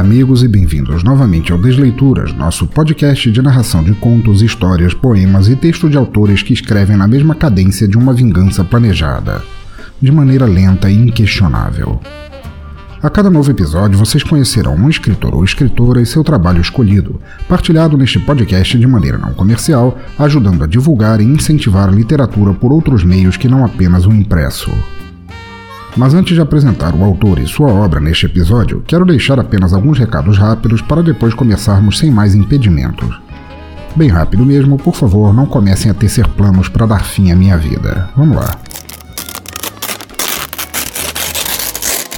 Amigos, e bem-vindos novamente ao Desleituras, nosso podcast de narração de contos, histórias, poemas e texto de autores que escrevem na mesma cadência de uma vingança planejada, de maneira lenta e inquestionável. A cada novo episódio, vocês conhecerão um escritor ou escritora e seu trabalho escolhido, partilhado neste podcast de maneira não comercial, ajudando a divulgar e incentivar a literatura por outros meios que não apenas o impresso. Mas antes de apresentar o autor e sua obra neste episódio, quero deixar apenas alguns recados rápidos para depois começarmos sem mais impedimentos. Bem rápido mesmo, por favor, não comecem a tecer planos para dar fim à minha vida. Vamos lá.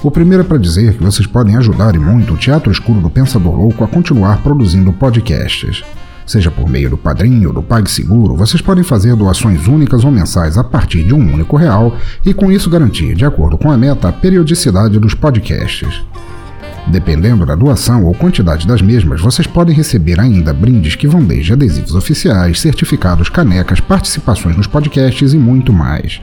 O primeiro é para dizer que vocês podem ajudar e muito o Teatro Escuro do Pensador Louco a continuar produzindo podcasts. Seja por meio do padrinho ou do PagSeguro, vocês podem fazer doações únicas ou mensais a partir de um único real e com isso garantir, de acordo com a meta, a periodicidade dos podcasts. Dependendo da doação ou quantidade das mesmas, vocês podem receber ainda brindes que vão desde adesivos oficiais, certificados, canecas, participações nos podcasts e muito mais.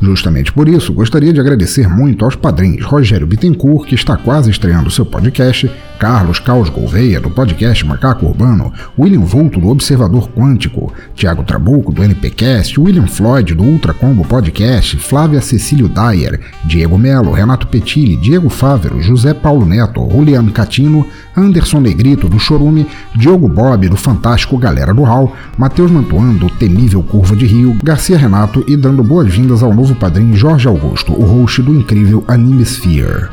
Justamente por isso, gostaria de agradecer muito aos padrinhos Rogério Bittencourt, que está quase estreando seu podcast, Carlos Caos Gouveia, do podcast Macaco Urbano, William Vulto, do Observador Quântico, Tiago Trabuco, do NPcast, William Floyd, do Ultra Combo Podcast, Flávia Cecílio Dyer, Diego Melo, Renato Petilli, Diego Fávero, José Paulo Neto, Julian Catino, Anderson Negrito, do Chorume, Diogo Bob, do Fantástico Galera do Hall, Matheus Mantuan, do Temível Curva de Rio, Garcia Renato e dando boas-vindas ao novo padrinho Jorge Augusto, o host do incrível Anime Sphere.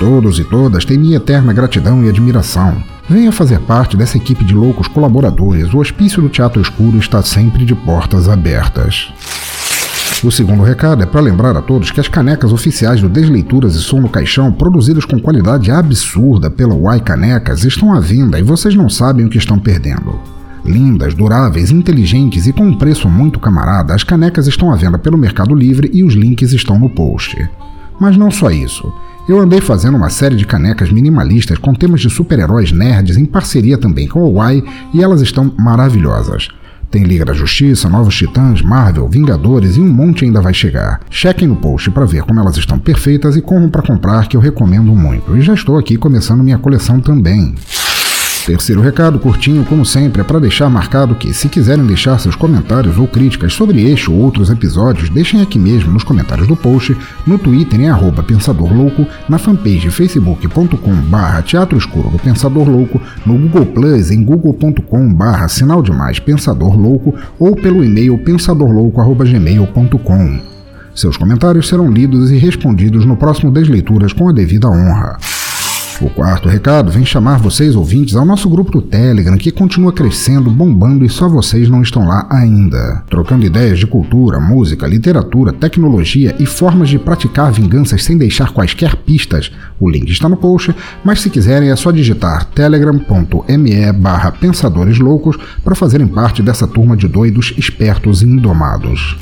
Todos e todas têm minha eterna gratidão e admiração. Venha fazer parte dessa equipe de loucos colaboradores. O hospício do Teatro Escuro está sempre de portas abertas. O segundo recado é para lembrar a todos que as canecas oficiais do Desleituras e Som no Caixão, produzidas com qualidade absurda pela Y Canecas, estão à venda e vocês não sabem o que estão perdendo. Lindas, duráveis, inteligentes e com um preço muito camarada, as canecas estão à venda pelo Mercado Livre e os links estão no post. Mas não só isso. Eu andei fazendo uma série de canecas minimalistas com temas de super-heróis nerds em parceria também com a Y e elas estão maravilhosas. Tem Liga da Justiça, Novos Titãs, Marvel, Vingadores e um monte ainda vai chegar. Chequem no post para ver como elas estão perfeitas e corram para comprar que eu recomendo muito. E já estou aqui começando minha coleção também. Terceiro recado, curtinho, como sempre, é para deixar marcado que, se quiserem deixar seus comentários ou críticas sobre este ou outros episódios, deixem aqui mesmo nos comentários do post, no Twitter em arroba Pensador Louco, na fanpage facebook.com barra Teatro Escuro do Pensador Louco, no Google Plus em google.com barra Sinal Demais Pensador Louco ou pelo e-mail pensadorlouco.gmail.com. Seus comentários serão lidos e respondidos no próximo Desleituras com a devida honra. O quarto recado vem chamar vocês ouvintes ao nosso grupo do Telegram, que continua crescendo, bombando e só vocês não estão lá ainda. Trocando ideias de cultura, música, literatura, tecnologia e formas de praticar vinganças sem deixar quaisquer pistas. O link está no post, mas se quiserem é só digitar telegram.me barra pensadores loucos para fazerem parte dessa turma de doidos, espertos e indomados.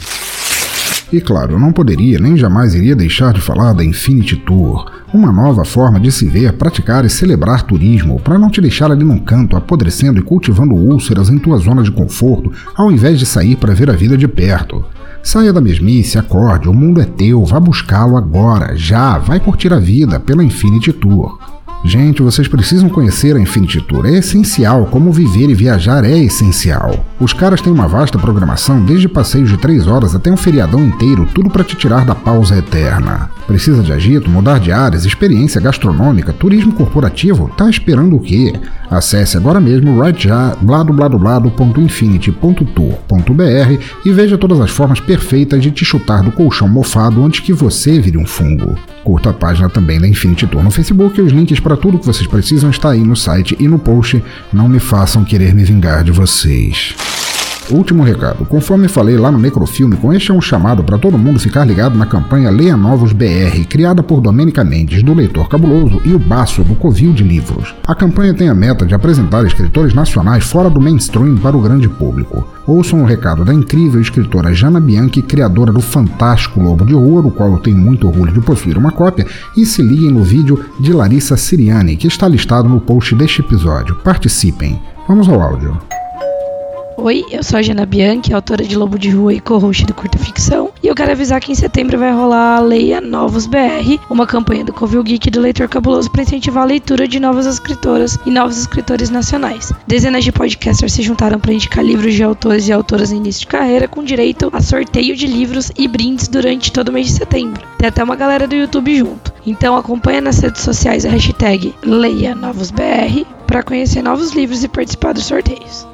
E claro, eu não poderia nem jamais iria deixar de falar da Infinity Tour, uma nova forma de se ver, praticar e celebrar turismo, para não te deixar ali num canto apodrecendo e cultivando úlceras em tua zona de conforto, ao invés de sair para ver a vida de perto. Saia da mesmice, acorde, o mundo é teu, vá buscá-lo agora, já, vai curtir a vida pela Infinity Tour. Gente, vocês precisam conhecer a Infinity Tour. É essencial, como viver e viajar é essencial. Os caras têm uma vasta programação, desde passeios de 3 horas até um feriadão inteiro, tudo para te tirar da pausa eterna. Precisa de agito, mudar de áreas, experiência gastronômica, turismo corporativo? Tá esperando o quê? Acesse agora mesmo right já bladobladoblado.infinity.tour.br e veja todas as formas perfeitas de te chutar do colchão mofado antes que você vire um fungo. Curta a página também da Infinity Tour no Facebook e os links para tudo que vocês precisam está aí no site e no post. Não me façam querer me vingar de vocês. Último recado. Conforme falei lá no Necrofilme, com este é um chamado para todo mundo ficar ligado na campanha Leia Novos BR, criada por Domênica Mendes, do Leitor Cabuloso, e o Baço, do Covil de Livros. A campanha tem a meta de apresentar escritores nacionais fora do mainstream para o grande público. Ouçam o recado da incrível escritora Jana Bianchi, criadora do fantástico Lobo de Rua, do qual eu tenho muito orgulho de possuir uma cópia, e se liguem no vídeo de Larissa Siriani, que está listado no post deste episódio. Participem. Vamos ao áudio. Oi, eu sou a Jana Bianchi, autora de Lobo de Rua e co-host do Curta Ficção, e eu quero avisar que em setembro vai rolar a Leia Novos BR, uma campanha do Covil Geek do Leitor Cabuloso para incentivar a leitura de novas escritoras e novos escritores nacionais. Dezenas de podcasters se juntaram para indicar livros de autores e autoras em início de carreira, com direito a sorteio de livros e brindes durante todo o mês de setembro. Tem até uma galera do YouTube junto. Então acompanha nas redes sociais a hashtag Leia Novos BR para conhecer novos livros e participar dos sorteios.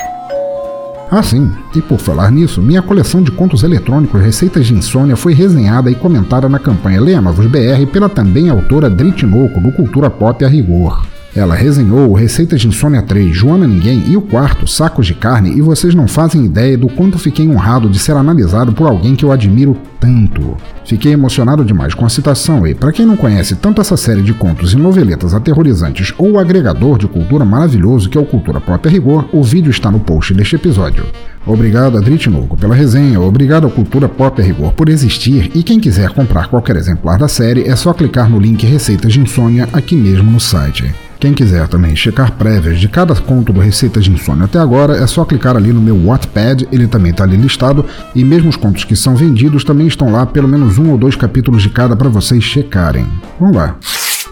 Ah, sim, e por falar nisso, minha coleção de contos eletrônicos Receitas de Insônia foi resenhada e comentada na campanha Leia Novos BR pela também autora Dritinoco, do Cultura Pop a Rigor. Ela resenhou Receitas de Insônia 3, Joana Ninguém e o quarto, Sacos de Carne, e vocês não fazem ideia do quanto fiquei honrado de ser analisado por alguém que eu admiro tanto. Fiquei emocionado demais com a citação e, para quem não conhece tanto essa série de contos e noveletas aterrorizantes ou o agregador de cultura maravilhoso que é o Cultura Pop Rigor, o vídeo está no post deste episódio. Obrigado a Dritnogo pela resenha, obrigado ao Cultura Pop Rigor por existir e quem quiser comprar qualquer exemplar da série é só clicar no link Receitas de Insônia aqui mesmo no site. Quem quiser também checar prévias de cada conto do Receitas de Insônia até agora, é só clicar ali no meu Wattpad, ele também está ali listado, e mesmo os contos que são vendidos também estão lá, pelo menos um ou dois capítulos de cada para vocês checarem. Vamos lá.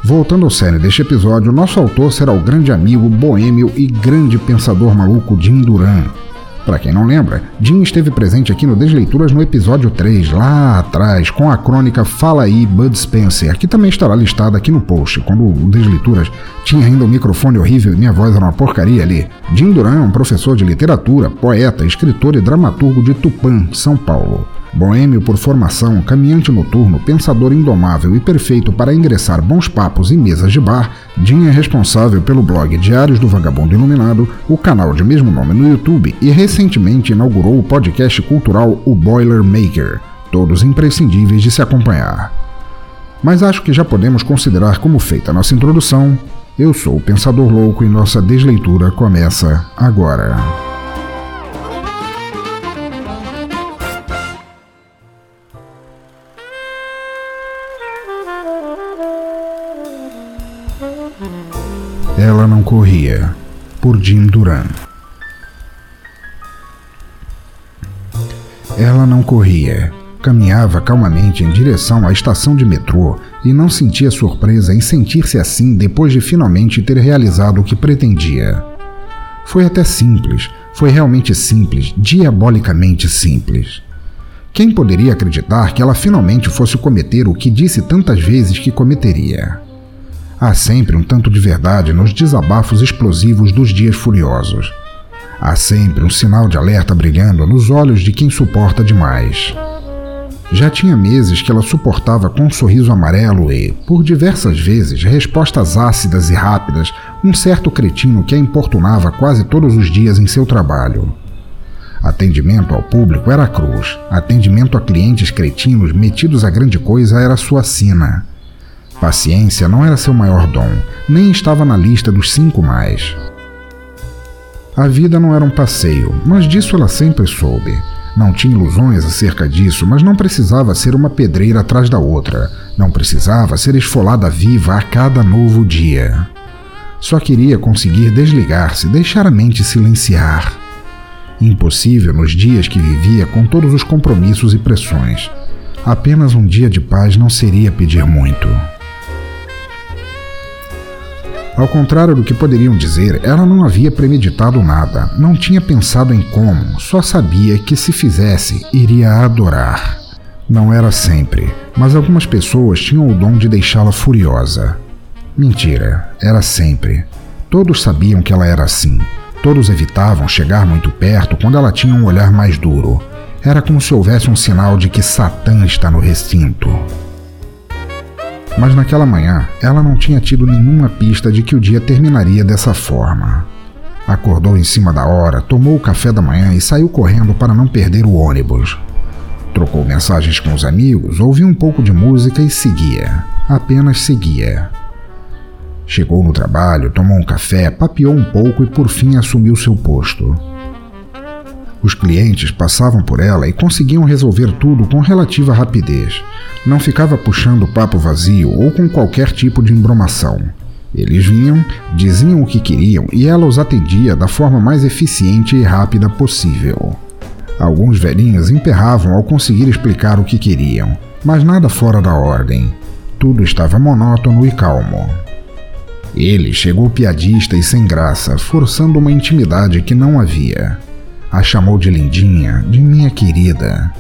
Voltando ao série deste episódio, nosso autor será o grande amigo, boêmio e grande pensador maluco Jim Duran. Para quem não lembra, Jim esteve presente aqui no Desleituras no episódio 3, lá atrás, com a crônica Fala aí Bud Spencer, que também estará listada aqui no post, quando o Desleituras tinha ainda um microfone horrível e minha voz era uma porcaria ali. Jim Duran é um professor de literatura, poeta, escritor e dramaturgo de Tupã, São Paulo. Boêmio por formação, caminhante noturno, pensador indomável e perfeito para ingressar bons papos e mesas de bar, Jim é responsável pelo blog Diários do Vagabundo Iluminado, o canal de mesmo nome no YouTube e recentemente inaugurou o podcast cultural O Boiler Maker, todos imprescindíveis de se acompanhar. Mas acho que já podemos considerar como feita a nossa introdução. Eu sou o Pensador Louco e nossa desleitura começa agora. Ela não corria, por Jim Duran. Ela não corria, caminhava calmamente em direção à estação de metrô e não sentia surpresa em sentir-se assim depois de finalmente ter realizado o que pretendia. Foi até simples, foi realmente simples, diabolicamente simples. Quem poderia acreditar que ela finalmente fosse cometer o que disse tantas vezes que cometeria? Há sempre um tanto de verdade nos desabafos explosivos dos dias furiosos. Há sempre um sinal de alerta brilhando nos olhos de quem suporta demais. Já tinha meses que ela suportava com um sorriso amarelo e, por diversas vezes, respostas ácidas e rápidas, um certo cretino que a importunava quase todos os dias em seu trabalho. Atendimento ao público era cruz, atendimento a clientes cretinos metidos a grande coisa era sua sina. Paciência não era seu maior dom, nem estava na lista dos cinco mais. A vida não era um passeio, mas disso ela sempre soube. Não tinha ilusões acerca disso, mas não precisava ser uma pedreira atrás da outra. Não precisava ser esfolada viva a cada novo dia. Só queria conseguir desligar-se, deixar a mente silenciar. Impossível nos dias que vivia com todos os compromissos e pressões. Apenas um dia de paz não seria pedir muito. Ao contrário do que poderiam dizer, ela não havia premeditado nada, não tinha pensado em como, só sabia que se fizesse, iria adorar. Não era sempre, mas algumas pessoas tinham o dom de deixá-la furiosa. Mentira, era sempre. Todos sabiam que ela era assim. Todos evitavam chegar muito perto quando ela tinha um olhar mais duro. Era como se houvesse um sinal de que Satã está no recinto. Mas naquela manhã, ela não tinha tido nenhuma pista de que o dia terminaria dessa forma. Acordou em cima da hora, tomou o café da manhã e saiu correndo para não perder o ônibus. Trocou mensagens com os amigos, ouviu um pouco de música e seguia. Apenas seguia. Chegou no trabalho, tomou um café, papeou um pouco e por fim assumiu seu posto. Os clientes passavam por ela e conseguiam resolver tudo com relativa rapidez. Não ficava puxando papo vazio ou com qualquer tipo de embromação. Eles vinham, diziam o que queriam e ela os atendia da forma mais eficiente e rápida possível. Alguns velhinhos emperravam ao conseguir explicar o que queriam, mas nada fora da ordem. Tudo estava monótono e calmo. Ele chegou piadista e sem graça, forçando uma intimidade que não havia. A chamou de lindinha, de minha querida.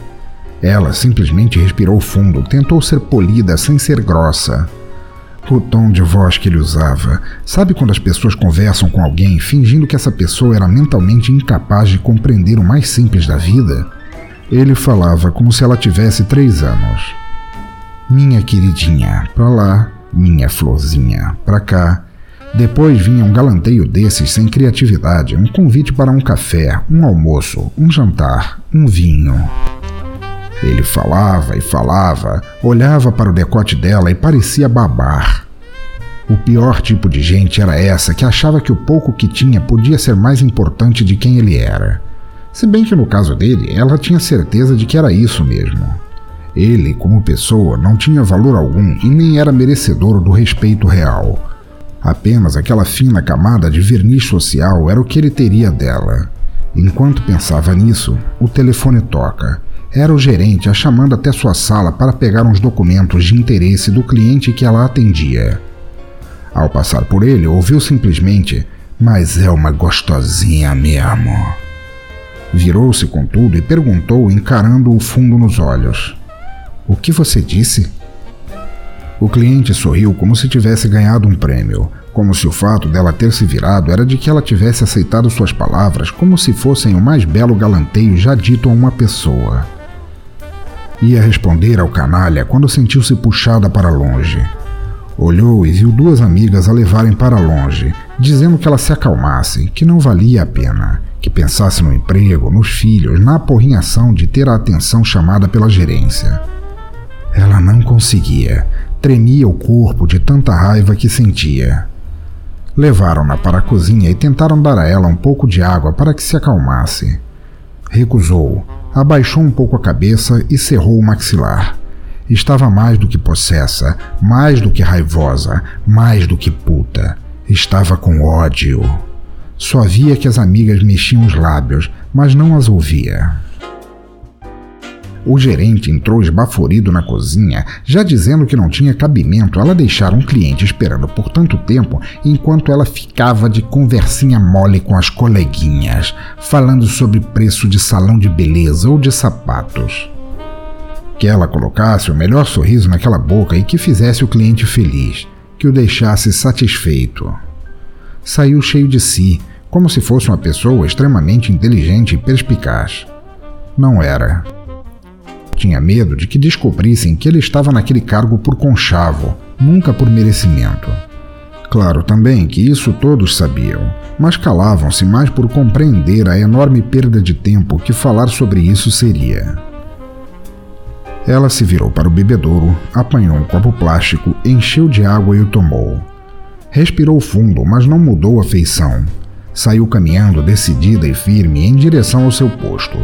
Ela simplesmente respirou fundo, tentou ser polida sem ser grossa. O tom de voz que ele usava. Sabe quando as pessoas conversam com alguém fingindo que essa pessoa era mentalmente incapaz de compreender o mais simples da vida? Ele falava como se ela tivesse três anos. Minha queridinha, pra lá, minha florzinha, pra cá, depois vinha um galanteio desses sem criatividade, um convite para um café, um almoço, um jantar, um vinho. Ele falava e falava, olhava para o decote dela e parecia babar. O pior tipo de gente era essa que achava que o pouco que tinha podia ser mais importante de quem ele era. Se bem que no caso dele, ela tinha certeza de que era isso mesmo. Ele, como pessoa, não tinha valor algum e nem era merecedor do respeito real. Apenas aquela fina camada de verniz social era o que ele teria dela. Enquanto pensava nisso, o telefone toca. Era o gerente a chamando até sua sala para pegar uns documentos de interesse do cliente que ela atendia. Ao passar por ele, ouviu simplesmente: Mas é uma gostosinha mesmo. Virou-se contudo e perguntou, encarando o fundo nos olhos: O que você disse? O cliente sorriu como se tivesse ganhado um prêmio, como se o fato dela ter se virado era de que ela tivesse aceitado suas palavras como se fossem o mais belo galanteio já dito a uma pessoa. Ia responder ao canalha quando sentiu-se puxada para longe. Olhou e viu duas amigas a levarem para longe, dizendo que ela se acalmasse, que não valia a pena, que pensasse no emprego, nos filhos, na aporrinhação de ter a atenção chamada pela gerência. Ela não conseguia, Tremia o corpo de tanta raiva que sentia. Levaram-na para a cozinha e tentaram dar a ela um pouco de água para que se acalmasse. Recusou, abaixou um pouco a cabeça e cerrou o maxilar. Estava mais do que possessa, mais do que raivosa, mais do que puta. Estava com ódio. Só via que as amigas mexiam os lábios, mas não as ouvia. O gerente entrou esbaforido na cozinha, já dizendo que não tinha cabimento ela deixar um cliente esperando por tanto tempo enquanto ela ficava de conversinha mole com as coleguinhas, falando sobre preço de salão de beleza ou de sapatos. Que ela colocasse o melhor sorriso naquela boca e que fizesse o cliente feliz, que o deixasse satisfeito. Saiu cheio de si, como se fosse uma pessoa extremamente inteligente e perspicaz. Não era. Tinha medo de que descobrissem que ele estava naquele cargo por conchavo, nunca por merecimento. Claro também que isso todos sabiam, mas calavam-se mais por compreender a enorme perda de tempo que falar sobre isso seria. Ela se virou para o bebedouro, apanhou um copo plástico, encheu de água e o tomou. Respirou fundo, mas não mudou a feição. Saiu caminhando decidida e firme em direção ao seu posto.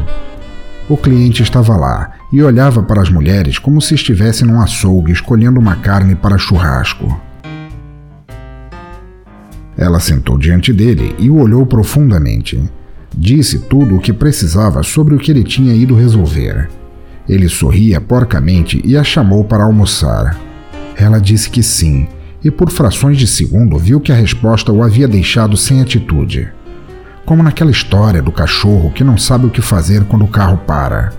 O cliente estava lá e olhava para as mulheres como se estivesse num açougue escolhendo uma carne para churrasco. Ela sentou diante dele e o olhou profundamente. Disse tudo o que precisava sobre o que ele tinha ido resolver. Ele sorria porcamente e a chamou para almoçar. Ela disse que sim, e por frações de segundo viu que a resposta o havia deixado sem atitude. Como naquela história do cachorro que não sabe o que fazer quando o carro para.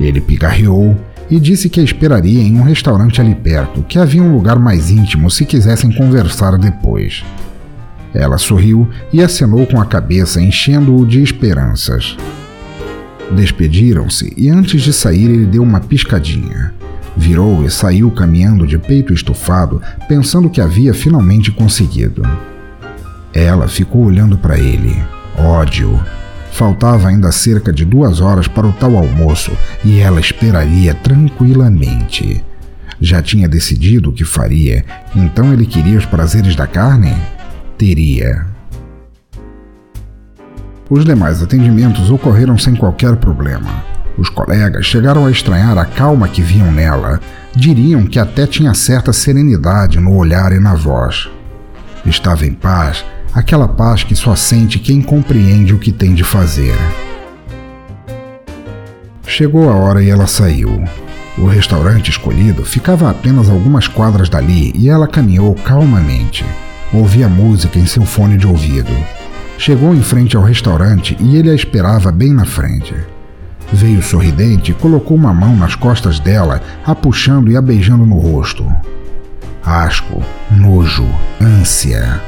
Ele pigarreou e disse que a esperaria em um restaurante ali perto, que havia um lugar mais íntimo se quisessem conversar depois. Ela sorriu e acenou com a cabeça, enchendo-o de esperanças. Despediram-se e antes de sair ele deu uma piscadinha. Virou e saiu caminhando de peito estufado, pensando que havia finalmente conseguido. Ela ficou olhando para ele. Ódio. Faltava ainda cerca de duas horas para o tal almoço e ela esperaria tranquilamente. Já tinha decidido o que faria, então ele queria os prazeres da carne? Teria. Os demais atendimentos ocorreram sem qualquer problema. Os colegas chegaram a estranhar a calma que viam nela. Diriam que até tinha certa serenidade no olhar e na voz. Estava em paz, aquela paz que só sente quem compreende o que tem de fazer. Chegou a hora e ela saiu. O restaurante escolhido ficava a apenas algumas quadras dali e ela caminhou calmamente. Ouvia música em seu fone de ouvido. Chegou em frente ao restaurante e ele a esperava bem na frente. Veio sorridente e colocou uma mão nas costas dela, a puxando e a beijando no rosto. Asco, nojo, ânsia.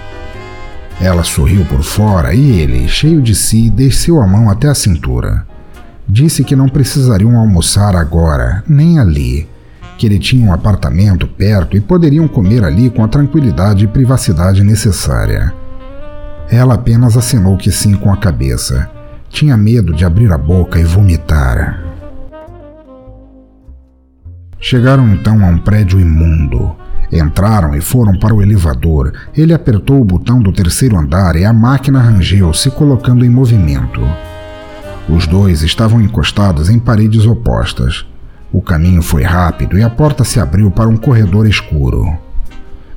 Ela sorriu por fora e ele, cheio de si, desceu a mão até a cintura. Disse que não precisariam almoçar agora, nem ali, que ele tinha um apartamento perto e poderiam comer ali com a tranquilidade e privacidade necessária. Ela apenas acenou que sim com a cabeça. Tinha medo de abrir a boca e vomitar. Chegaram então a um prédio imundo. Entraram e foram para o elevador. Ele apertou o botão do terceiro andar e a máquina rangeu, se colocando em movimento. Os dois estavam encostados em paredes opostas. O caminho foi rápido e a porta se abriu para um corredor escuro.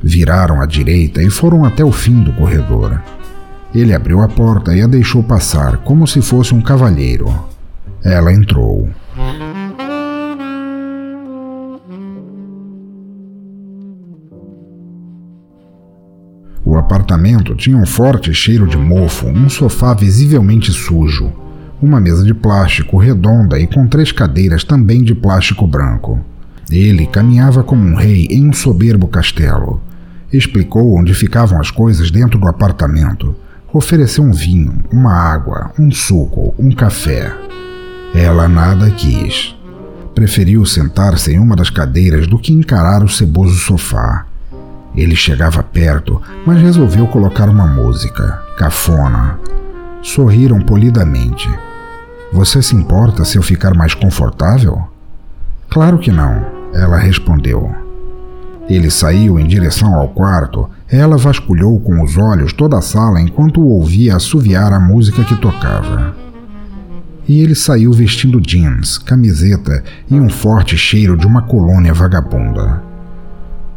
Viraram à direita e foram até o fim do corredor. Ele abriu a porta e a deixou passar, como se fosse um cavalheiro. Ela entrou. O apartamento tinha um forte cheiro de mofo, um sofá visivelmente sujo, uma mesa de plástico redonda e com três cadeiras também de plástico branco. Ele caminhava como um rei em um soberbo castelo. Explicou onde ficavam as coisas dentro do apartamento Ofereceu um vinho, uma água, um suco, um café. Ela nada quis. Preferiu sentar-se em uma das cadeiras do que encarar o ceboso sofá. Ele chegava perto, mas resolveu colocar uma música, cafona. Sorriram polidamente. Você se importa se eu ficar mais confortável? Claro que não, ela respondeu. Ele saiu em direção ao quarto. Ela vasculhou com os olhos toda a sala enquanto o ouvia assoviar a música que tocava. E ele saiu vestindo jeans, camiseta e um forte cheiro de uma colônia vagabunda.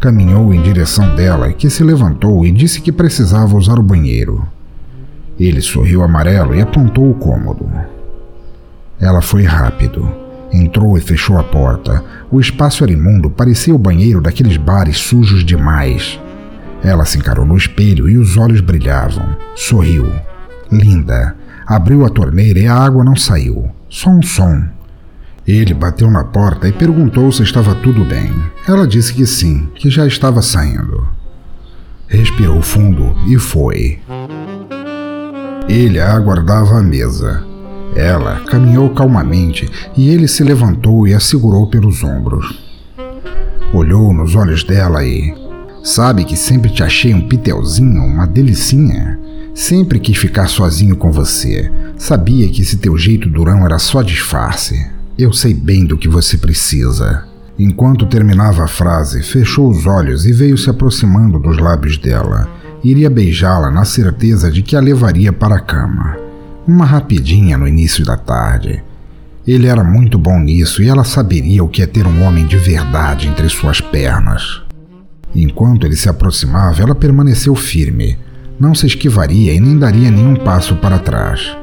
Caminhou em direção dela, que se levantou e disse que precisava usar o banheiro. Ele sorriu amarelo e apontou o cômodo. Ela foi rápido. Entrou e fechou a porta. O espaço era imundo, parecia o banheiro daqueles bares sujos demais. Ela se encarou no espelho e os olhos brilhavam. Sorriu. Linda. Abriu a torneira e a água não saiu. Só um som. Ele bateu na porta e perguntou se estava tudo bem. Ela disse que sim, que já estava saindo. Respirou fundo e foi. Ele a aguardava à mesa. Ela caminhou calmamente e ele se levantou e a segurou pelos ombros. Olhou nos olhos dela e. Sabe que sempre te achei um pitelzinho, uma delicinha? Sempre quis ficar sozinho com você. Sabia que esse teu jeito durão era só disfarce. Eu sei bem do que você precisa. Enquanto terminava a frase, fechou os olhos e veio se aproximando dos lábios dela. Iria beijá-la na certeza de que a levaria para a cama. Uma rapidinha no início da tarde. Ele era muito bom nisso e ela saberia o que é ter um homem de verdade entre suas pernas. Enquanto ele se aproximava, ela permaneceu firme. Não se esquivaria e nem daria nenhum passo para trás.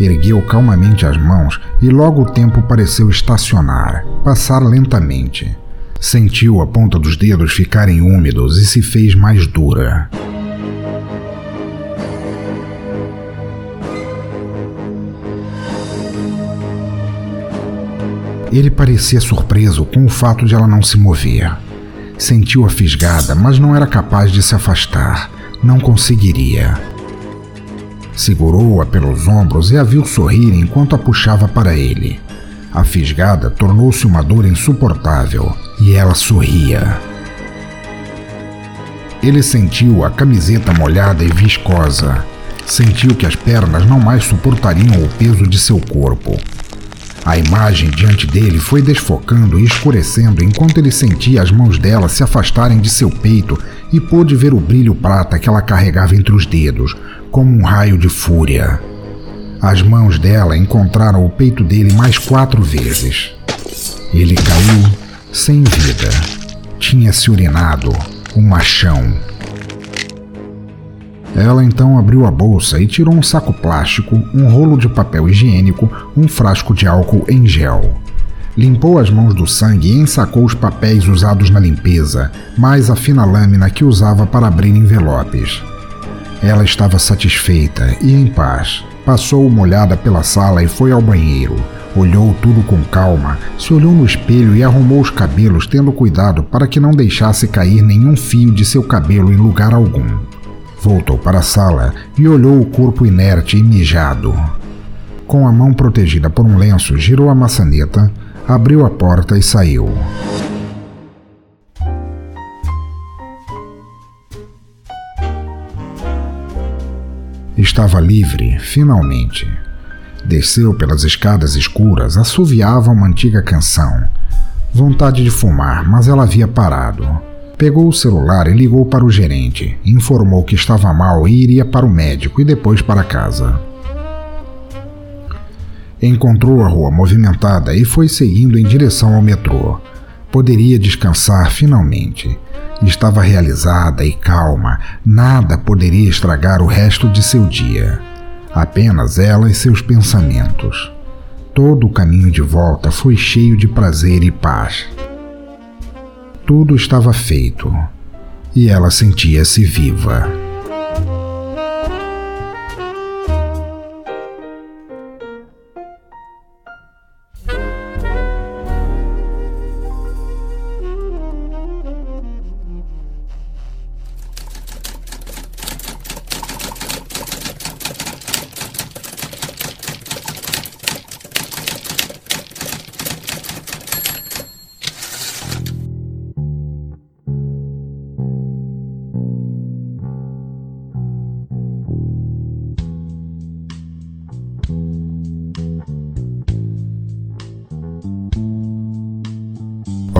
Ergueu calmamente as mãos e logo o tempo pareceu estacionar, passar lentamente. Sentiu a ponta dos dedos ficarem úmidos e se fez mais dura. Ele parecia surpreso com o fato de ela não se mover. Sentiu-a fisgada, mas não era capaz de se afastar. Não conseguiria. Segurou-a pelos ombros e a viu sorrir enquanto a puxava para ele. A fisgada tornou-se uma dor insuportável e ela sorria. Ele sentiu a camiseta molhada e viscosa. Sentiu que as pernas não mais suportariam o peso de seu corpo. A imagem diante dele foi desfocando e escurecendo enquanto ele sentia as mãos dela se afastarem de seu peito e pôde ver o brilho prata que ela carregava entre os dedos, como um raio de fúria. As mãos dela encontraram o peito dele mais quatro vezes. Ele caiu sem vida. Tinha se urinado, um machão. Ela então abriu a bolsa e tirou um saco plástico, um rolo de papel higiênico, um frasco de álcool em gel. Limpou as mãos do sangue e ensacou os papéis usados na limpeza, mais a fina lâmina que usava para abrir envelopes. Ela estava satisfeita e em paz. Passou molhada pela sala e foi ao banheiro. Olhou tudo com calma, se olhou no espelho e arrumou os cabelos, tendo cuidado para que não deixasse cair nenhum fio de seu cabelo em lugar algum. Voltou para a sala e olhou o corpo inerte e mijado. Com a mão protegida por um lenço, girou a maçaneta, abriu a porta e saiu. Estava livre, finalmente. Desceu pelas escadas escuras, assoviava uma antiga canção. Vontade de fumar, mas ela havia parado. Pegou o celular e ligou para o gerente. Informou que estava mal e iria para o médico e depois para casa. Encontrou a rua movimentada e foi seguindo em direção ao metrô. Poderia descansar finalmente. Estava realizada e calma, nada poderia estragar o resto de seu dia. Apenas ela e seus pensamentos. Todo o caminho de volta foi cheio de prazer e paz tudo estava feito e ela sentia-se viva.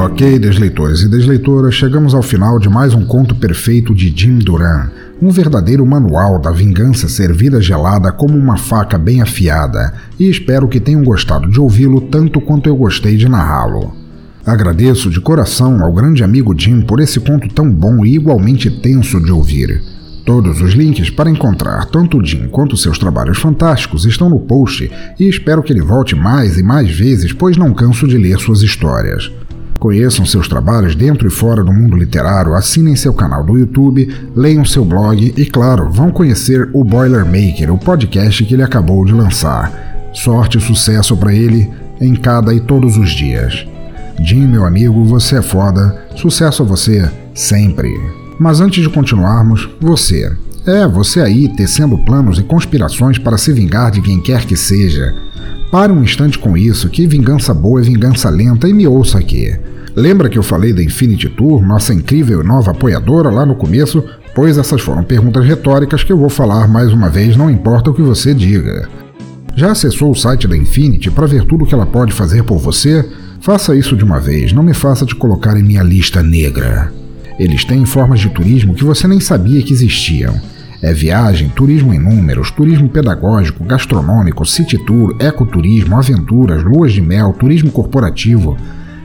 Ok, desleitores e desleitoras, chegamos ao final de mais um conto perfeito de Jim Duran, um verdadeiro manual da vingança servida gelada como uma faca bem afiada, e espero que tenham gostado de ouvi-lo tanto quanto eu gostei de narrá-lo. Agradeço de coração ao grande amigo Jim por esse conto tão bom e igualmente tenso de ouvir. Todos os links para encontrar tanto o Jim quanto seus trabalhos fantásticos estão no post e espero que ele volte mais e mais vezes, pois não canso de ler suas histórias. Conheçam seus trabalhos dentro e fora do mundo literário, assinem seu canal do YouTube, leiam seu blog e, claro, vão conhecer o Boilermaker, o podcast que ele acabou de lançar. Sorte e sucesso para ele em cada e todos os dias. Jim, meu amigo, você é foda. Sucesso a você sempre. Mas antes de continuarmos, você. É, você aí tecendo planos e conspirações para se vingar de quem quer que seja. Pare um instante com isso, que vingança boa é vingança lenta, e me ouça aqui. Lembra que eu falei da Infinity Tour, nossa incrível nova apoiadora, lá no começo? Pois essas foram perguntas retóricas que eu vou falar mais uma vez, não importa o que você diga. Já acessou o site da Infinity para ver tudo o que ela pode fazer por você? Faça isso de uma vez, não me faça te colocar em minha lista negra. Eles têm formas de turismo que você nem sabia que existiam é viagem, turismo em números, turismo pedagógico, gastronômico, city tour, ecoturismo, aventuras, luas de mel, turismo corporativo.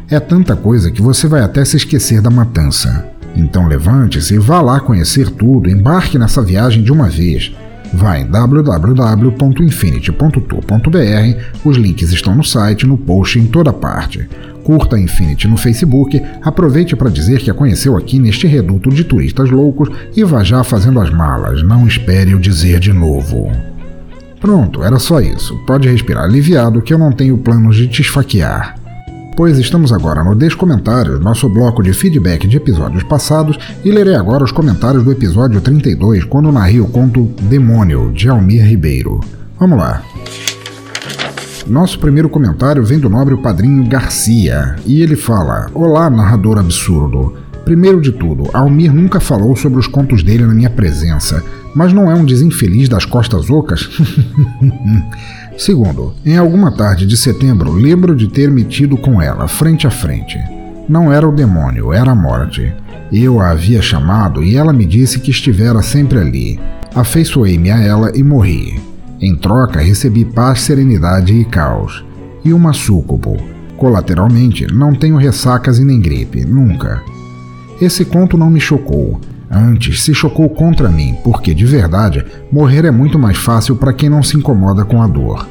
É tanta coisa que você vai até se esquecer da matança. Então levante-se e vá lá conhecer tudo, embarque nessa viagem de uma vez. Vá em www.infinity.tour.br, os links estão no site, no post, em toda parte. curta a Infinity no Facebook, aproveite para dizer que a conheceu aqui neste reduto de turistas loucos e vá já fazendo as malas, não espere eu dizer de novo. Pronto, era só isso. Pode respirar aliviado que eu não tenho planos de te esfaquear. Pois estamos agora no Descomentários, nosso bloco de feedback de episódios passados, e lerei agora os comentários do episódio 32, quando narrei o conto Demônio, de Almir Ribeiro. Vamos lá. Nosso primeiro comentário vem do nobre padrinho Garcia, e ele fala: Olá, narrador absurdo. Primeiro de tudo, Almir nunca falou sobre os contos dele na minha presença, mas não é um desinfeliz das costas ocas? Segundo, em alguma tarde de setembro, lembro de ter metido com ela, frente a frente. Não era o demônio, era a morte. Eu a havia chamado e ela me disse que estivera sempre ali. Afeiçoei-me a ela e morri. Em troca, recebi paz, serenidade e caos. E uma súcubo. Colateralmente, não tenho ressacas e nem gripe, nunca. Esse conto não me chocou. Antes, se chocou contra mim, porque, de verdade, morrer é muito mais fácil para quem não se incomoda com a dor.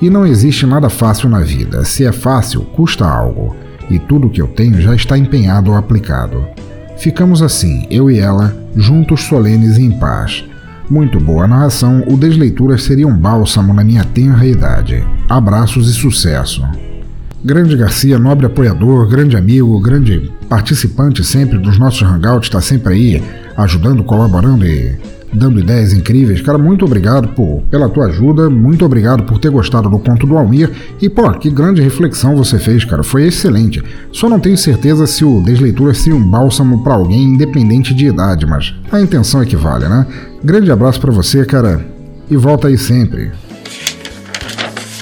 E não existe nada fácil na vida. Se é fácil, custa algo. E tudo que eu tenho já está empenhado ou aplicado. Ficamos assim, eu e ela, juntos solenes e em paz muito boa narração, o Desleitura seria um bálsamo na minha tenra idade. Abraços e sucesso. Grande Garcia, nobre apoiador, grande amigo, grande participante sempre dos nossos hangouts, está sempre aí ajudando, colaborando e dando ideias incríveis. Cara, muito obrigado por, pela tua ajuda, muito obrigado por ter gostado do conto do Almir. E, pô, que grande reflexão você fez, cara. Foi excelente. Só não tenho certeza se o Desleitura seria um bálsamo para alguém, independente de idade, mas a intenção é que vale, né? Grande abraço para você, cara, e volta aí sempre.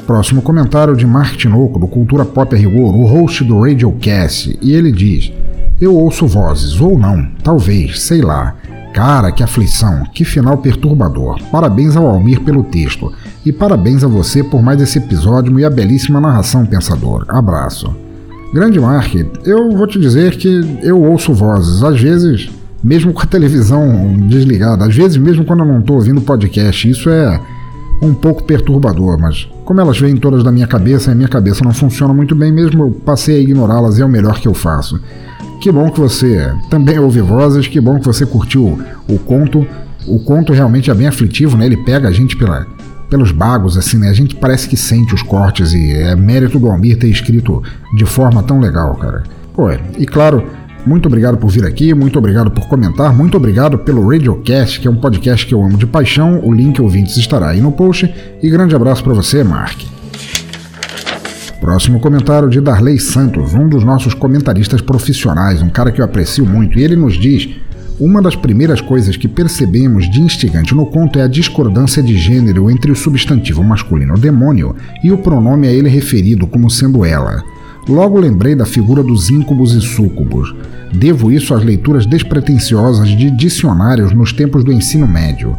Próximo comentário de Mark Tinoco, do Cultura Pop a Rigor, o host do Radiocast, e ele diz: Eu ouço vozes, ou não, talvez, sei lá. Cara, que aflição, que final perturbador. Parabéns ao Almir pelo texto. E parabéns a você por mais esse episódio e a belíssima narração, pensador. Abraço. Grande Mark, eu vou te dizer que eu ouço vozes, às vezes, mesmo com a televisão desligada, às vezes, mesmo quando eu não estou ouvindo podcast. Isso é um pouco perturbador, mas como elas vêm todas da minha cabeça a minha cabeça não funciona muito bem, mesmo eu passei a ignorá-las e é o melhor que eu faço. Que bom que você também ouve vozes, que bom que você curtiu o conto. O conto realmente é bem aflitivo, né? Ele pega a gente pela, pelos bagos, assim, né? A gente parece que sente os cortes e é mérito do Almir ter escrito de forma tão legal, cara. Pô, e claro, muito obrigado por vir aqui, muito obrigado por comentar, muito obrigado pelo Radiocast, que é um podcast que eu amo de paixão. O link ouvintes estará aí no post. E grande abraço para você, Mark. Próximo comentário de Darley Santos, um dos nossos comentaristas profissionais, um cara que eu aprecio muito, e ele nos diz: Uma das primeiras coisas que percebemos de instigante no conto é a discordância de gênero entre o substantivo masculino demônio e o pronome a ele referido como sendo ela. Logo lembrei da figura dos íncubos e súcubos. Devo isso às leituras despretensiosas de dicionários nos tempos do ensino médio.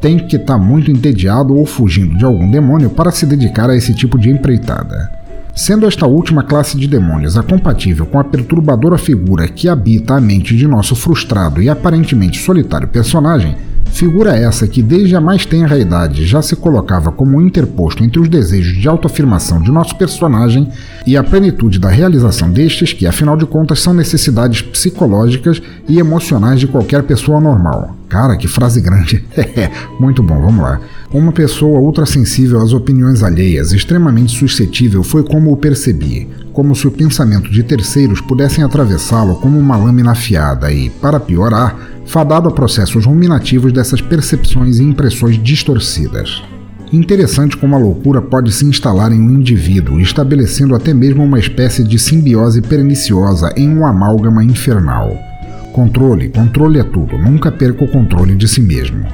Tem que estar tá muito entediado ou fugindo de algum demônio para se dedicar a esse tipo de empreitada. Sendo esta última classe de demônios a compatível com a perturbadora figura que habita a mente de nosso frustrado e aparentemente solitário personagem, figura essa que desde a mais tenra idade já se colocava como um interposto entre os desejos de autoafirmação de nosso personagem e a plenitude da realização destes, que afinal de contas são necessidades psicológicas e emocionais de qualquer pessoa normal. Cara, que frase grande. Muito bom, vamos lá. Uma pessoa ultrassensível às opiniões alheias, extremamente suscetível, foi como o percebi, como se o pensamento de terceiros pudessem atravessá-lo como uma lâmina afiada e, para piorar, fadado a processos ruminativos dessas percepções e impressões distorcidas. Interessante como a loucura pode se instalar em um indivíduo, estabelecendo até mesmo uma espécie de simbiose perniciosa em um amálgama infernal. Controle, controle é tudo, nunca perca o controle de si mesmo.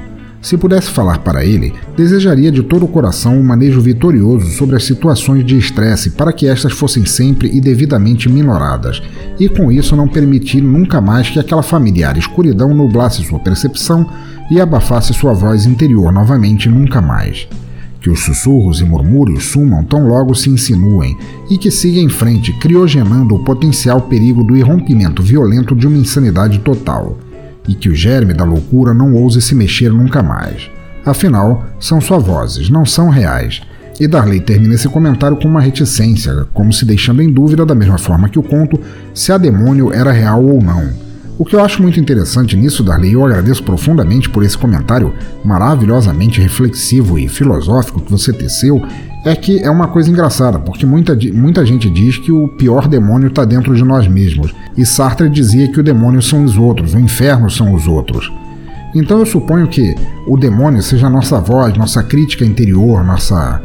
Se pudesse falar para ele, desejaria de todo o coração um manejo vitorioso sobre as situações de estresse para que estas fossem sempre e devidamente minoradas, e com isso não permitir nunca mais que aquela familiar escuridão nublasse sua percepção e abafasse sua voz interior novamente nunca mais. Que os sussurros e murmúrios sumam tão logo se insinuem e que siga em frente, criogenando o potencial perigo do irrompimento violento de uma insanidade total e que o germe da loucura não ouse se mexer nunca mais. Afinal, são só vozes, não são reais, E Darley termina esse comentário com uma reticência, como se deixando em dúvida, da mesma forma que o conto, se a demônio era real ou não. O que eu acho muito interessante nisso, Darley, eu agradeço profundamente por esse comentário maravilhosamente reflexivo e filosófico que você teceu, é que é uma coisa engraçada, porque muita, muita gente diz que o pior demônio está dentro de nós mesmos, e Sartre dizia que o demônio são os outros, o inferno são os outros. Então eu suponho que o demônio seja nossa voz, nossa crítica interior, nossa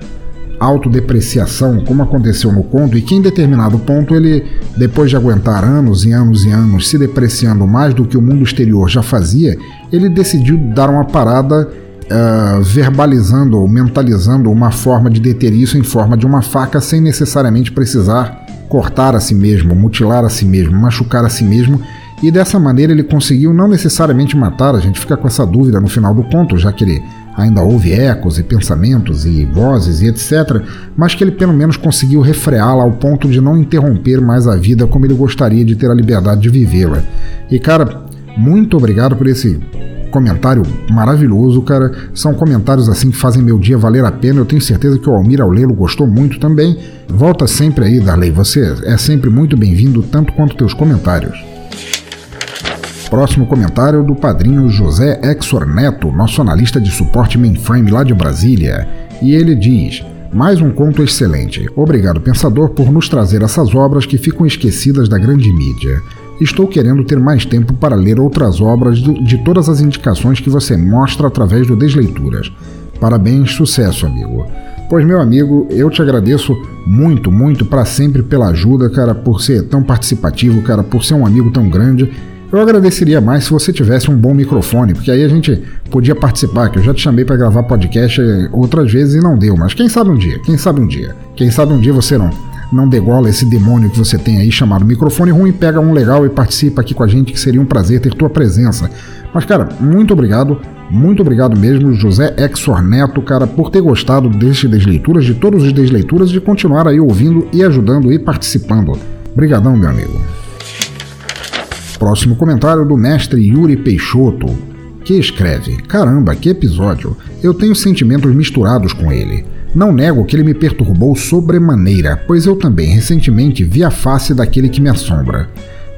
autodepreciação, como aconteceu no conto, e que em determinado ponto ele, depois de aguentar anos e anos e anos se depreciando mais do que o mundo exterior já fazia, ele decidiu dar uma parada uh, verbalizando ou mentalizando uma forma de deter isso em forma de uma faca sem necessariamente precisar cortar a si mesmo, mutilar a si mesmo, machucar a si mesmo. E dessa maneira ele conseguiu não necessariamente matar, a gente fica com essa dúvida no final do conto, já que ele ainda houve ecos e pensamentos e vozes e etc., mas que ele pelo menos conseguiu refreá-la ao ponto de não interromper mais a vida como ele gostaria de ter a liberdade de vivê-la. E cara, muito obrigado por esse comentário maravilhoso, cara. São comentários assim que fazem meu dia valer a pena. Eu tenho certeza que o Almir ao lê-lo gostou muito também. Volta sempre aí, Darley. Você é sempre muito bem-vindo, tanto quanto teus comentários. Próximo comentário do padrinho José Exor Neto, nosso analista de suporte mainframe lá de Brasília. E ele diz: Mais um conto excelente. Obrigado, pensador, por nos trazer essas obras que ficam esquecidas da grande mídia. Estou querendo ter mais tempo para ler outras obras de todas as indicações que você mostra através do Desleituras. Parabéns, sucesso, amigo. Pois, meu amigo, eu te agradeço muito, muito para sempre pela ajuda, cara, por ser tão participativo, cara, por ser um amigo tão grande eu agradeceria mais se você tivesse um bom microfone, porque aí a gente podia participar, que eu já te chamei para gravar podcast outras vezes e não deu, mas quem sabe um dia, quem sabe um dia. Quem sabe um dia você não não degola esse demônio que você tem aí chamado microfone ruim, pega um legal e participa aqui com a gente, que seria um prazer ter tua presença. Mas, cara, muito obrigado, muito obrigado mesmo, José Exor Neto, cara, por ter gostado deste Desleituras, de todos os Desleituras, de continuar aí ouvindo e ajudando e participando. Obrigadão, meu amigo. Próximo comentário do mestre Yuri Peixoto, que escreve: Caramba, que episódio! Eu tenho sentimentos misturados com ele. Não nego que ele me perturbou sobremaneira, pois eu também recentemente vi a face daquele que me assombra.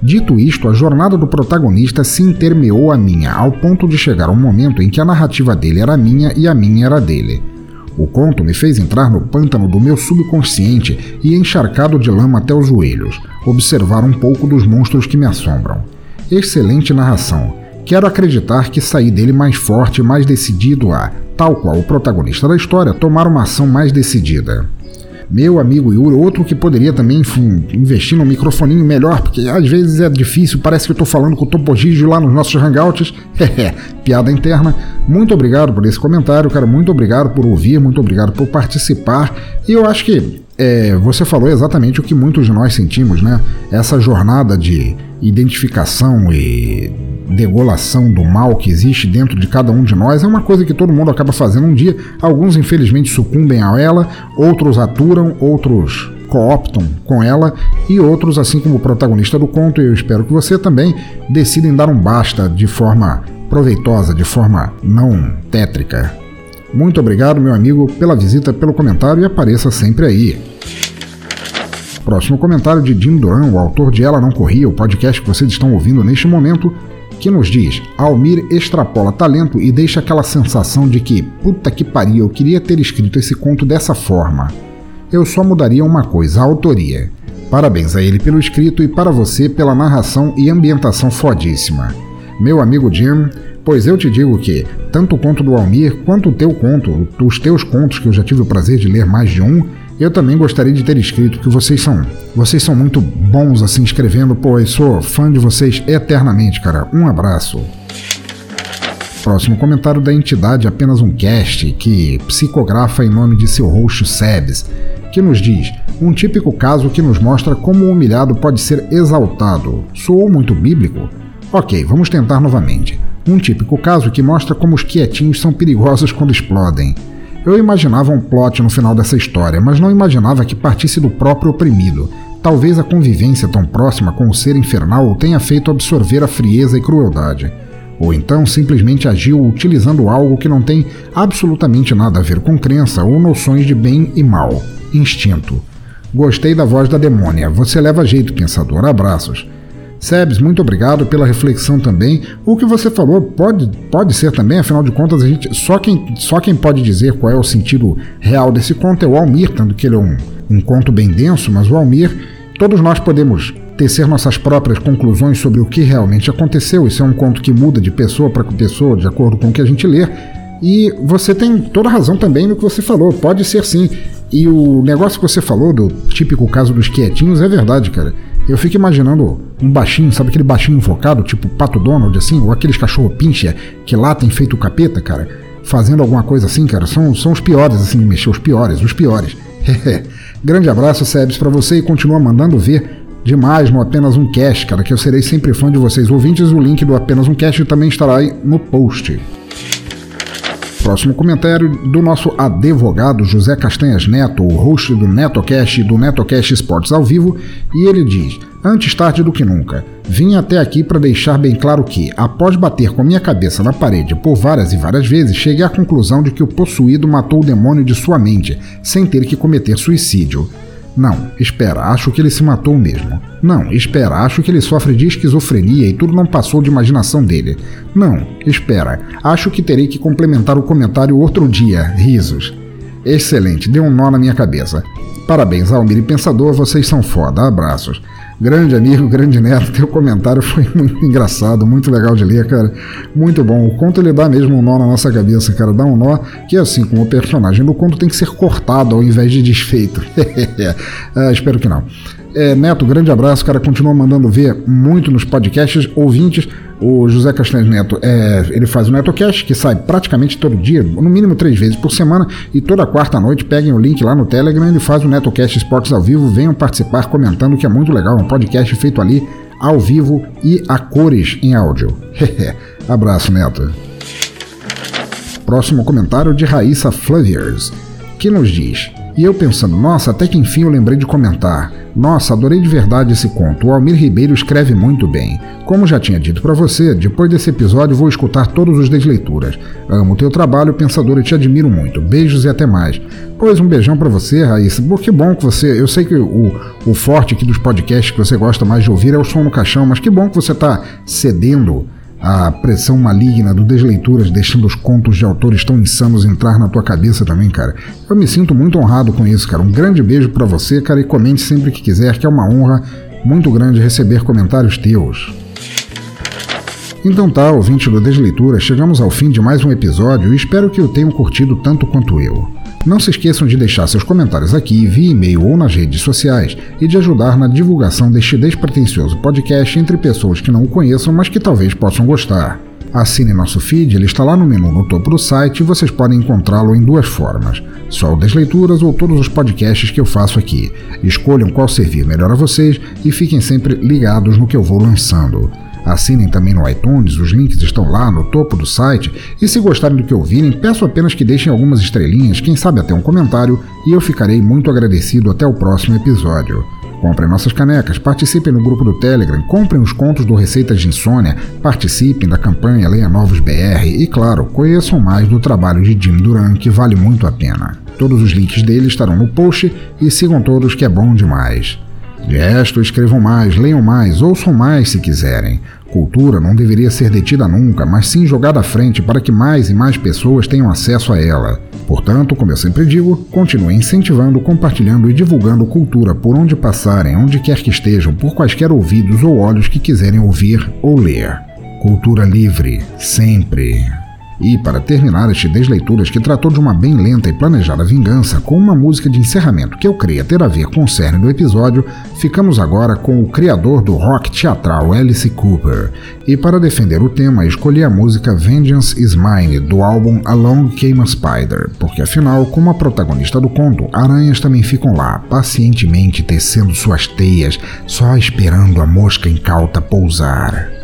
Dito isto, a jornada do protagonista se intermeou à minha, ao ponto de chegar um momento em que a narrativa dele era minha e a minha era dele. O conto me fez entrar no pântano do meu subconsciente e, encharcado de lama até os joelhos, observar um pouco dos monstros que me assombram. Excelente narração. Quero acreditar que saí dele mais forte, mais decidido a, tal qual o protagonista da história, tomar uma ação mais decidida. Meu amigo Yuri, outro que poderia também enfim, investir num microfoninho melhor, porque às vezes é difícil, parece que eu estou falando com o Topo Gigio lá nos nossos hangouts. piada interna. Muito obrigado por esse comentário, cara. Muito obrigado por ouvir, muito obrigado por participar. E eu acho que é, você falou exatamente o que muitos de nós sentimos, né? Essa jornada de identificação e degolação do mal que existe dentro de cada um de nós é uma coisa que todo mundo acaba fazendo um dia. Alguns, infelizmente, sucumbem a ela, outros aturam, outros cooptam com ela e outros, assim como o protagonista do conto, eu espero que você também decidem dar um basta de forma proveitosa, de forma não tétrica. Muito obrigado, meu amigo, pela visita, pelo comentário e apareça sempre aí. Próximo comentário de Jim Duran, o autor de Ela Não Corria, o podcast que vocês estão ouvindo neste momento, que nos diz: Almir extrapola talento e deixa aquela sensação de que, puta que pariu, eu queria ter escrito esse conto dessa forma. Eu só mudaria uma coisa, a autoria. Parabéns a ele pelo escrito e para você pela narração e ambientação fodíssima. Meu amigo Jim, Pois eu te digo que, tanto o conto do Almir quanto o teu conto, os teus contos, que eu já tive o prazer de ler mais de um, eu também gostaria de ter escrito, que vocês são. Vocês são muito bons assim escrevendo, pois sou fã de vocês eternamente, cara. Um abraço. Próximo comentário da entidade apenas um cast que psicografa em nome de seu host Sebes, que nos diz: um típico caso que nos mostra como o humilhado pode ser exaltado. Soou muito bíblico? Ok, vamos tentar novamente. Um típico caso que mostra como os quietinhos são perigosos quando explodem. Eu imaginava um plot no final dessa história, mas não imaginava que partisse do próprio oprimido. Talvez a convivência tão próxima com o ser infernal o tenha feito absorver a frieza e crueldade. ou então simplesmente agiu utilizando algo que não tem absolutamente nada a ver com crença ou noções de bem e mal. Instinto. Gostei da voz da demônia. Você leva jeito, pensador. Abraços. Sebes, muito obrigado pela reflexão também. O que você falou pode, pode ser também, afinal de contas, a gente, só, quem, só quem pode dizer qual é o sentido real desse conto é o Almir, tanto que ele é um, um conto bem denso, mas o Almir, todos nós podemos tecer nossas próprias conclusões sobre o que realmente aconteceu. Isso é um conto que muda de pessoa para pessoa, de acordo com o que a gente lê. E você tem toda razão também no que você falou, pode ser sim. E o negócio que você falou do típico caso dos quietinhos é verdade, cara. Eu fico imaginando um baixinho, sabe aquele baixinho invocado, tipo Pato Donald, assim, ou aqueles cachorro pincher que lá tem feito o capeta, cara, fazendo alguma coisa assim, cara. São, são os piores, assim, de mexer, os piores, os piores. Grande abraço, Sebs, para você e continua mandando ver demais no Apenas Um Cast, cara, que eu serei sempre fã de vocês ouvintes. O link do Apenas Um Cast também estará aí no post. Próximo comentário do nosso advogado José Castanhas Neto, o host do NetoCast e do NetoCast Esportes ao vivo, e ele diz: Antes tarde do que nunca, vim até aqui para deixar bem claro que, após bater com minha cabeça na parede por várias e várias vezes, cheguei à conclusão de que o possuído matou o demônio de sua mente, sem ter que cometer suicídio. Não, espera, acho que ele se matou mesmo. Não, espera, acho que ele sofre de esquizofrenia e tudo não passou de imaginação dele. Não, espera, acho que terei que complementar o comentário outro dia. Risos. Excelente, deu um nó na minha cabeça. Parabéns, Almir e Pensador, vocês são foda. Abraços. Grande amigo, grande neto, teu comentário foi muito engraçado, muito legal de ler, cara. Muito bom. O conto ele dá mesmo um nó na nossa cabeça, cara. Dá um nó que, assim como o personagem do conto, tem que ser cortado ao invés de desfeito. ah, espero que não. É, Neto, grande abraço, cara. Continua mandando ver muito nos podcasts. Ouvintes, o José Castanhos Neto, é, ele faz o NetoCast, que sai praticamente todo dia, no mínimo três vezes por semana, e toda quarta noite peguem o link lá no Telegram, ele faz o NetoCast Esportes ao vivo, venham participar comentando, que é muito legal, um podcast feito ali ao vivo e a cores em áudio. Abraço, Neto. Próximo comentário de Raíssa Flaviers, que nos diz: e eu pensando, nossa, até que enfim eu lembrei de comentar. Nossa, adorei de verdade esse conto. O Almir Ribeiro escreve muito bem. Como já tinha dito para você, depois desse episódio vou escutar todos os desleituras. Amo teu trabalho, pensador, e te admiro muito. Beijos e até mais. Pois um beijão para você, Raíssa. Pô, que bom que você. Eu sei que o, o forte aqui dos podcasts que você gosta mais de ouvir é o som no caixão, mas que bom que você tá cedendo a pressão maligna do Desleituras deixando os contos de autores tão insanos entrar na tua cabeça também, cara. Eu me sinto muito honrado com isso, cara. Um grande beijo para você, cara, e comente sempre que quiser, que é uma honra muito grande receber comentários teus. Então tá, ouvinte do Desleitura, chegamos ao fim de mais um episódio e espero que o tenham curtido tanto quanto eu. Não se esqueçam de deixar seus comentários aqui via e-mail ou nas redes sociais e de ajudar na divulgação deste despretensioso podcast entre pessoas que não o conheçam, mas que talvez possam gostar. Assine nosso feed, ele está lá no menu no topo do site e vocês podem encontrá-lo em duas formas: só o das leituras ou todos os podcasts que eu faço aqui. Escolham qual servir melhor a vocês e fiquem sempre ligados no que eu vou lançando. Assinem também no iTunes, os links estão lá no topo do site. E se gostarem do que ouvirem, peço apenas que deixem algumas estrelinhas, quem sabe até um comentário, e eu ficarei muito agradecido até o próximo episódio. Comprem nossas canecas, participem no grupo do Telegram, comprem os contos do Receitas de Insônia, participem da campanha Leia Novos BR e, claro, conheçam mais do trabalho de Jim Duran, que vale muito a pena. Todos os links dele estarão no post e sigam todos que é bom demais. De resto, escrevam mais, leiam mais, ouçam mais se quiserem. Cultura não deveria ser detida nunca, mas sim jogada à frente para que mais e mais pessoas tenham acesso a ela. Portanto, como eu sempre digo, continue incentivando, compartilhando e divulgando cultura por onde passarem, onde quer que estejam, por quaisquer ouvidos ou olhos que quiserem ouvir ou ler. Cultura livre, sempre. E, para terminar este Desleituras, que tratou de uma bem lenta e planejada vingança, com uma música de encerramento que eu creia ter a ver com o cerne do episódio, ficamos agora com o criador do rock teatral Alice Cooper. E para defender o tema, escolhi a música Vengeance is Mine, do álbum Along Came a Spider, porque afinal, como a protagonista do conto, aranhas também ficam lá, pacientemente tecendo suas teias, só esperando a mosca incauta pousar.